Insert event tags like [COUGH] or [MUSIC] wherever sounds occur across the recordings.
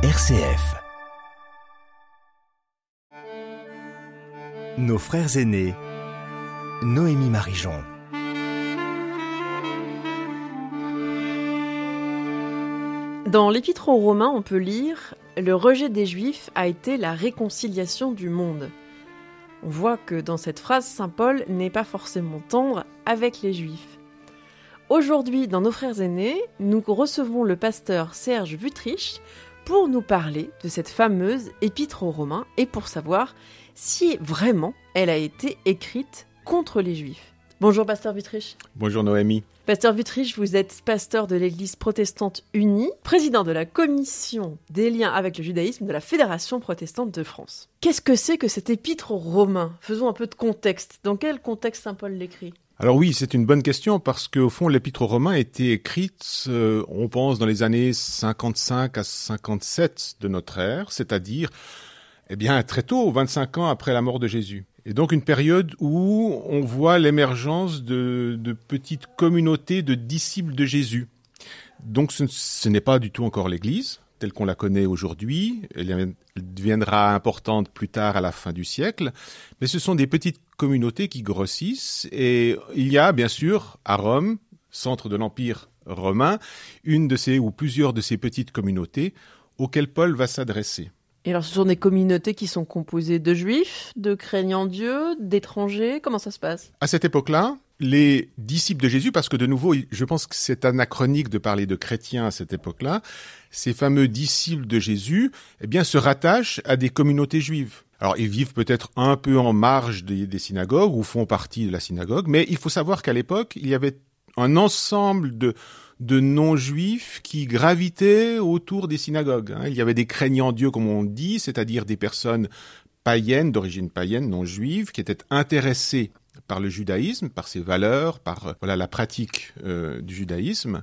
RCF. Nos frères aînés. Noémie Marijon. Dans l'Épître aux Romains, on peut lire Le rejet des Juifs a été la réconciliation du monde. On voit que dans cette phrase, Saint Paul n'est pas forcément tendre avec les Juifs. Aujourd'hui, dans Nos Frères aînés, nous recevons le pasteur Serge Vutrich pour nous parler de cette fameuse Épître aux Romains et pour savoir si vraiment elle a été écrite contre les Juifs. Bonjour, pasteur Vutrich. Bonjour, Noémie. Pasteur Vutrich, vous êtes pasteur de l'Église protestante unie, président de la commission des liens avec le judaïsme de la Fédération protestante de France. Qu'est-ce que c'est que cet épître aux Romains? Faisons un peu de contexte. Dans quel contexte Saint Paul l'écrit? Alors oui, c'est une bonne question parce qu'au fond, l'épître aux Romains a été écrite, euh, on pense, dans les années 55 à 57 de notre ère, c'est-à-dire, eh bien, très tôt, 25 ans après la mort de Jésus. Et donc une période où on voit l'émergence de, petites communautés de disciples de Jésus. Donc ce, n'est pas du tout encore l'Église telle qu'on la connaît aujourd'hui. Elle deviendra importante plus tard à la fin du siècle. Mais ce sont des petites communautés qui grossissent. Et il y a bien sûr à Rome, centre de l'Empire romain, une de ces ou plusieurs de ces petites communautés auxquelles Paul va s'adresser. Et alors, ce sont des communautés qui sont composées de juifs, de craignants Dieu, d'étrangers. Comment ça se passe? À cette époque-là, les disciples de Jésus, parce que de nouveau, je pense que c'est anachronique de parler de chrétiens à cette époque-là, ces fameux disciples de Jésus, eh bien, se rattachent à des communautés juives. Alors, ils vivent peut-être un peu en marge des, synagogues ou font partie de la synagogue, mais il faut savoir qu'à l'époque, il y avait un ensemble de, de non-juifs qui gravitaient autour des synagogues. Hein. Il y avait des craignants Dieu, comme on dit, c'est-à-dire des personnes païennes, d'origine païenne, non juives, qui étaient intéressées par le judaïsme, par ses valeurs, par euh, voilà la pratique euh, du judaïsme,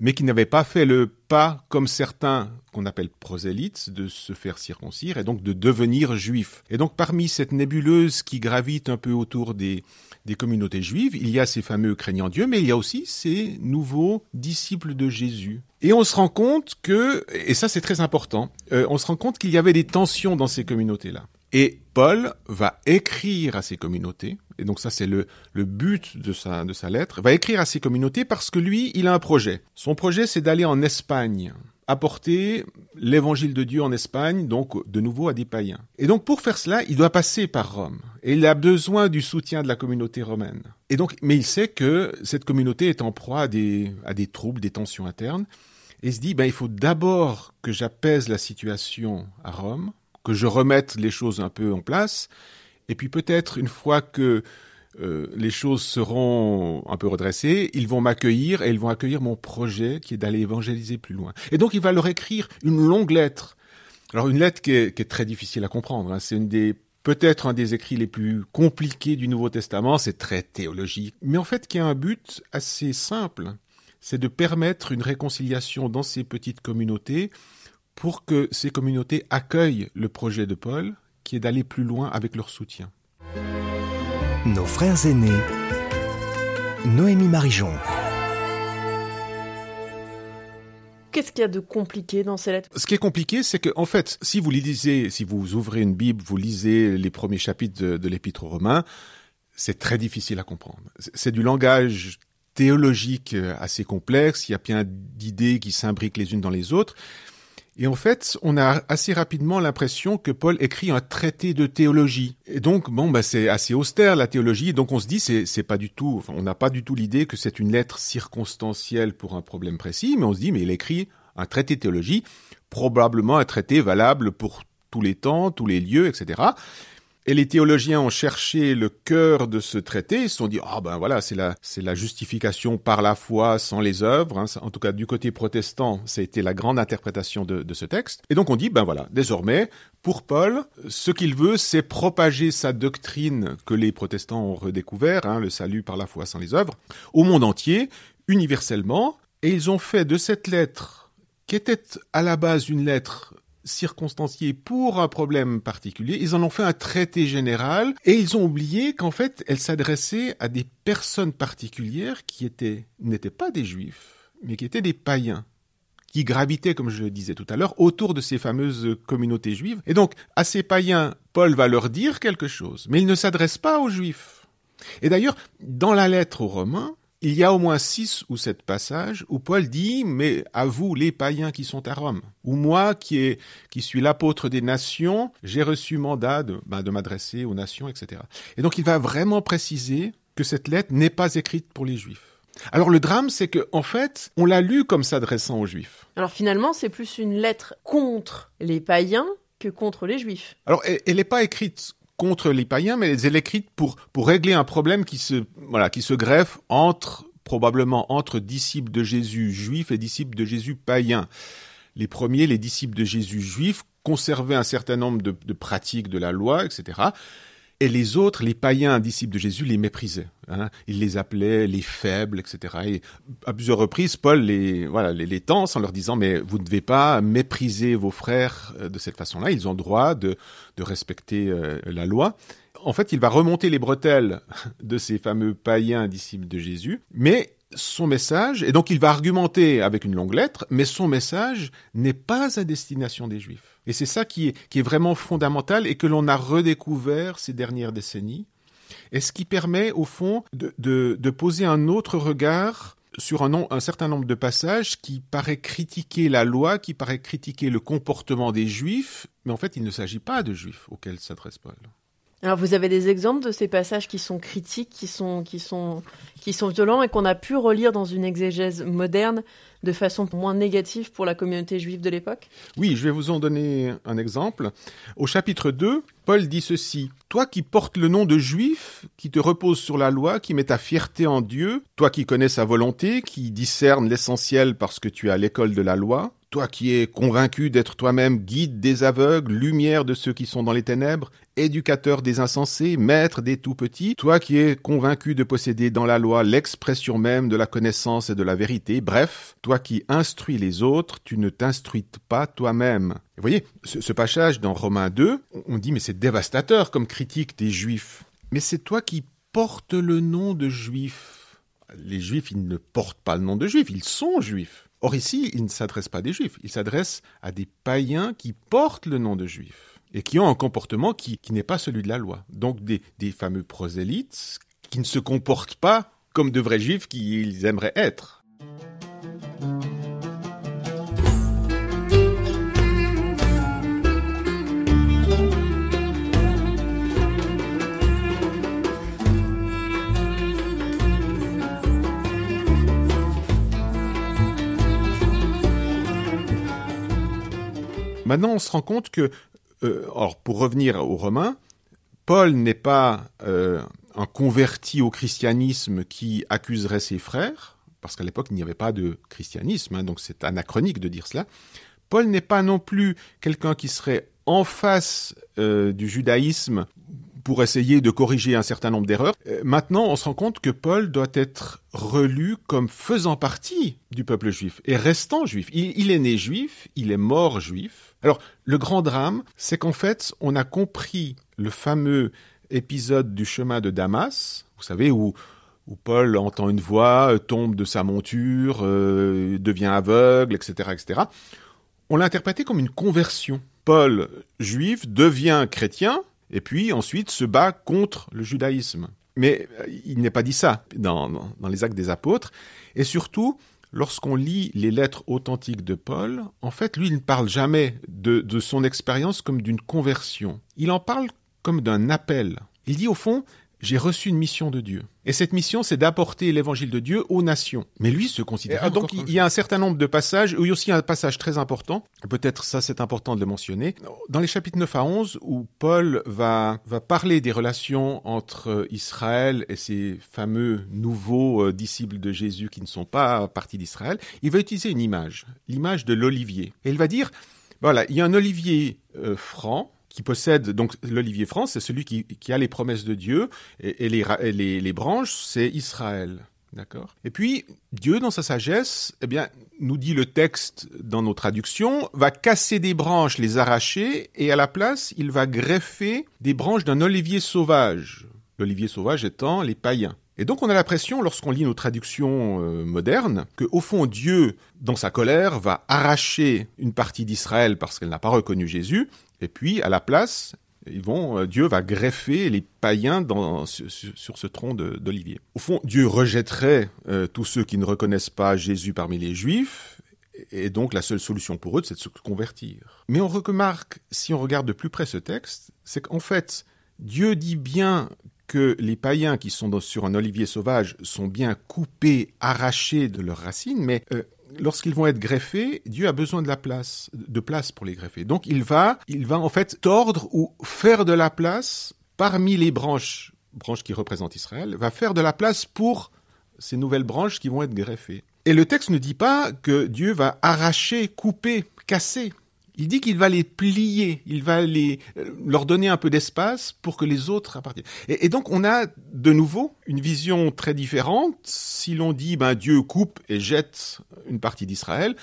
mais qui n'avaient pas fait le pas, comme certains qu'on appelle prosélytes, de se faire circoncire et donc de devenir juifs. Et donc parmi cette nébuleuse qui gravite un peu autour des, des communautés juives, il y a ces fameux craignants Dieu, mais il y a aussi ces nouveaux disciples de Jésus. Et on se rend compte que, et ça c'est très important, euh, on se rend compte qu'il y avait des tensions dans ces communautés-là. Et Paul va écrire à ces communautés, et donc ça c'est le, le but de sa, de sa lettre, va écrire à ces communautés parce que lui, il a un projet. Son projet c'est d'aller en Espagne, apporter l'évangile de Dieu en Espagne, donc de nouveau à des païens. Et donc pour faire cela, il doit passer par Rome. Et il a besoin du soutien de la communauté romaine. Et donc, mais il sait que cette communauté est en proie à des, à des troubles, des tensions internes. Et il se dit, ben, il faut d'abord que j'apaise la situation à Rome, que je remette les choses un peu en place. Et puis peut-être une fois que euh, les choses seront un peu redressées, ils vont m'accueillir et ils vont accueillir mon projet qui est d'aller évangéliser plus loin. Et donc il va leur écrire une longue lettre. Alors une lettre qui est, très difficile à comprendre. Hein. C'est une des peut-être un des écrits les plus compliqués du Nouveau Testament. C'est très théologique, mais en fait qui a un but assez simple. C'est de permettre une réconciliation dans ces petites communautés pour que ces communautés accueillent le projet de Paul, qui est d'aller plus loin avec leur soutien. Nos frères aînés. Noémie Marijon. Qu'est-ce qu'il y a de compliqué dans ces lettres? Ce qui est compliqué, c'est que, en fait, si vous lisez, si vous ouvrez une Bible, vous lisez les premiers chapitres de, de l'Épître aux Romains, c'est très difficile à comprendre. C'est du langage théologique assez complexe. Il y a plein d'idées qui s'imbriquent les unes dans les autres. Et en fait, on a assez rapidement l'impression que Paul écrit un traité de théologie. Et donc, bon, bah, c'est assez austère la théologie. Donc, on se dit, c'est, pas du tout, on n'a pas du tout l'idée que c'est une lettre circonstancielle pour un problème précis, mais on se dit, mais il écrit un traité de théologie, probablement un traité valable pour tous les temps, tous les lieux, etc. Et les théologiens ont cherché le cœur de ce traité, ils se sont dit, ah ben voilà, c'est la, justification par la foi sans les œuvres. Hein. En tout cas, du côté protestant, ça a été la grande interprétation de, de ce texte. Et donc on dit, ben voilà, désormais, pour Paul, ce qu'il veut, c'est propager sa doctrine que les protestants ont redécouvert, hein, le salut par la foi sans les œuvres, au monde entier, universellement. Et ils ont fait de cette lettre, qui était à la base une lettre circonstanciée pour un problème particulier, ils en ont fait un traité général et ils ont oublié qu'en fait, elle s'adressait à des personnes particulières qui étaient n'étaient pas des juifs, mais qui étaient des païens, qui gravitaient, comme je le disais tout à l'heure, autour de ces fameuses communautés juives. Et donc, à ces païens, Paul va leur dire quelque chose, mais il ne s'adresse pas aux juifs. Et d'ailleurs, dans la lettre aux Romains, il y a au moins six ou sept passages où Paul dit, mais à vous les païens qui sont à Rome, ou moi qui, est, qui suis l'apôtre des nations, j'ai reçu mandat de, ben, de m'adresser aux nations, etc. Et donc il va vraiment préciser que cette lettre n'est pas écrite pour les juifs. Alors le drame, c'est que en fait, on l'a lu comme s'adressant aux juifs. Alors finalement, c'est plus une lettre contre les païens que contre les juifs. Alors elle n'est pas écrite contre les païens, mais elle est pour, régler un problème qui se, voilà, greffe entre, probablement entre disciples de Jésus juifs et disciples de Jésus païens. Les premiers, les disciples de Jésus juifs, conservaient un certain nombre de pratiques de la loi, etc. Et les autres, les païens disciples de Jésus, les méprisaient. Hein. Il les appelait les faibles, etc. Et à plusieurs reprises, Paul les, voilà, les, tense en leur disant, mais vous ne devez pas mépriser vos frères euh, de cette façon-là. Ils ont droit de, de respecter euh, la loi. En fait, il va remonter les bretelles [LAUGHS] de ces fameux païens disciples de Jésus, mais son message, et donc il va argumenter avec une longue lettre, mais son message n'est pas à destination des Juifs. Et c'est ça qui est, vraiment fondamental et que l'on a redécouvert ces dernières décennies, et ce qui permet au fond de, poser un autre regard sur un, un, certain nombre de passages qui paraît critiquer la loi, qui paraît critiquer le comportement des Juifs, mais en fait il ne s'agit pas de Juifs auxquels s'adresse Paul. Alors vous avez des exemples de ces passages qui sont critiques, qui sont, qui sont, qui sont violents et qu'on a pu relire dans une exégèse moderne de façon moins négative pour la communauté juive de l'époque? Oui, je vais vous en donner un exemple. Au chapitre 2, Paul dit ceci. Toi qui portes le nom de juif, qui te repose sur la loi, qui met ta fierté en Dieu, toi qui connais sa volonté, qui discerne l'essentiel parce que tu es à l'école de la loi, toi qui es convaincu d'être toi-même guide des aveugles, lumière de ceux qui sont dans les ténèbres, éducateur des insensés, maître des tout-petits, toi qui es convaincu de posséder dans la loi l'expression même de la connaissance et de la vérité, bref, toi qui instruis les autres, tu ne t'instruis pas toi-même. Vous voyez, ce, passage dans Romains 2, on dit mais c'est dévastateur comme critique des juifs. Mais c'est toi qui portes le nom de juif. Les juifs, ils ne portent pas le nom de juif, ils sont juifs. Or ici, il ne s'adresse pas à des juifs, il s'adresse à des païens qui portent le nom de juifs et qui ont un comportement qui, n'est pas celui de la loi. Donc des, des fameux prosélytes qui ne se comportent pas comme de vrais juifs qu'ils aimeraient être. Maintenant, on se rend compte que, euh, alors pour revenir aux Romains, Paul n'est pas euh, un converti au christianisme qui accuserait ses frères, parce qu'à l'époque il n'y avait pas de christianisme, hein, donc c'est anachronique de dire cela. Paul n'est pas non plus quelqu'un qui serait en face euh, du judaïsme pour essayer de corriger un certain nombre d'erreurs. Euh, maintenant, on se rend compte que Paul doit être relu comme faisant partie du peuple juif et restant juif. Il, il est né juif, il est mort juif. Alors, le grand drame, c'est qu'en fait, on a compris le fameux épisode du chemin de Damas, vous savez, où, Paul entend une voix, tombe de sa monture, euh, devient aveugle, etc., etc. On l'a interprété comme une conversion. Paul, juif, devient chrétien, et puis ensuite se bat contre le judaïsme. Mais il n'est pas dit ça dans les actes des apôtres. Et surtout, lorsqu'on lit les lettres authentiques de Paul, en fait, lui, il ne parle jamais de, de son expérience comme d'une conversion. Il en parle comme d'un appel. Il dit au fond, j'ai reçu une mission de Dieu. Et cette mission, c'est d'apporter l'évangile de Dieu aux nations. Mais lui se considère. donc, il y a un certain nombre de passages, il y a aussi un passage très important, peut-être ça c'est important de le mentionner, dans les chapitres 9 à 11, où Paul va, va parler des relations entre Israël et ses fameux nouveaux euh, disciples de Jésus qui ne sont pas partis d'Israël. Il va utiliser une image, l'image de l'olivier. Et il va dire, voilà, il y a un olivier euh, franc, qui possède donc l'olivier franc, c'est celui qui, a les promesses de Dieu, et, et, les, et les, les, branches, c'est Israël. D'accord? Et puis, Dieu, dans sa sagesse, eh bien, nous dit le texte dans nos traductions, va casser des branches, les arracher, et à la place, il va greffer des branches d'un olivier sauvage. L'olivier sauvage étant les païens. Et donc on a l'impression, lorsqu'on lit nos traductions euh, modernes, que au fond Dieu, dans sa colère, va arracher une partie d'Israël parce qu'elle n'a pas reconnu Jésus, et puis à la place, ils vont, euh, Dieu va greffer les païens sur, ce tronc d'olivier. Au fond, Dieu rejetterait euh, tous ceux qui ne reconnaissent pas Jésus parmi les Juifs, et donc la seule solution pour eux, c'est de se convertir. Mais on remarque, si on regarde de plus près ce texte, c'est qu'en fait, Dieu dit bien que les païens qui sont sur un olivier sauvage sont bien coupés, arrachés de leurs racines, mais euh, lorsqu'ils vont être greffés, Dieu a besoin de la place, de place pour les greffer. Donc il va, il va en fait tordre ou faire de la place parmi les branches, branches qui représentent Israël, va faire de la place pour ces nouvelles branches qui vont être greffées. Et le texte ne dit pas que Dieu va arracher, couper, casser il dit qu'il va les plier, il va les, euh, leur donner un peu d'espace pour que les autres appartiennent. Et, donc on a de nouveau une vision très différente si l'on dit ben Dieu coupe et jette une partie d'Israël,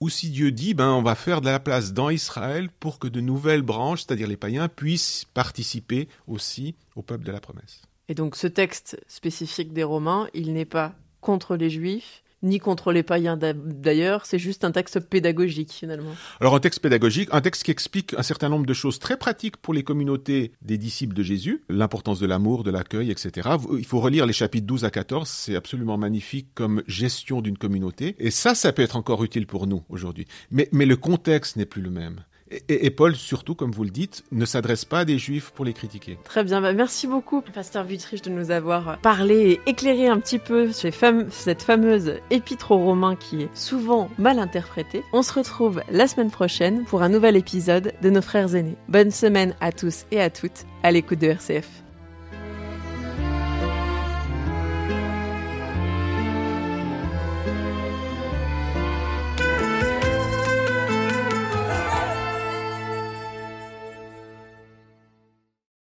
ou si Dieu dit ben on va faire de la place dans Israël pour que de nouvelles branches, c'est-à-dire les païens, puissent participer aussi au peuple de la promesse. Et donc ce texte spécifique des Romains, il n'est pas contre les Juifs, ni contre les païens d'ailleurs, c'est juste un texte pédagogique finalement. Alors un texte pédagogique, un texte qui explique un certain nombre de choses très pratiques pour les communautés des disciples de Jésus, l'importance de l'amour, de l'accueil, etc. Il faut relire les chapitres 12 à 14, c'est absolument magnifique comme gestion d'une communauté, et ça, ça peut être encore utile pour nous aujourd'hui. Mais, mais le contexte n'est plus le même. Et, Paul, surtout, comme vous le dites, ne s'adresse pas à des juifs pour les critiquer. Très bien, bah, merci beaucoup, pasteur Wittrich, de nous avoir parlé et éclairé un petit peu cette fameuse épître aux Romains qui est souvent mal interprétée. On se retrouve la semaine prochaine pour un nouvel épisode de Nos Frères Aînés. Bonne semaine à tous et à toutes à l'écoute de RCF.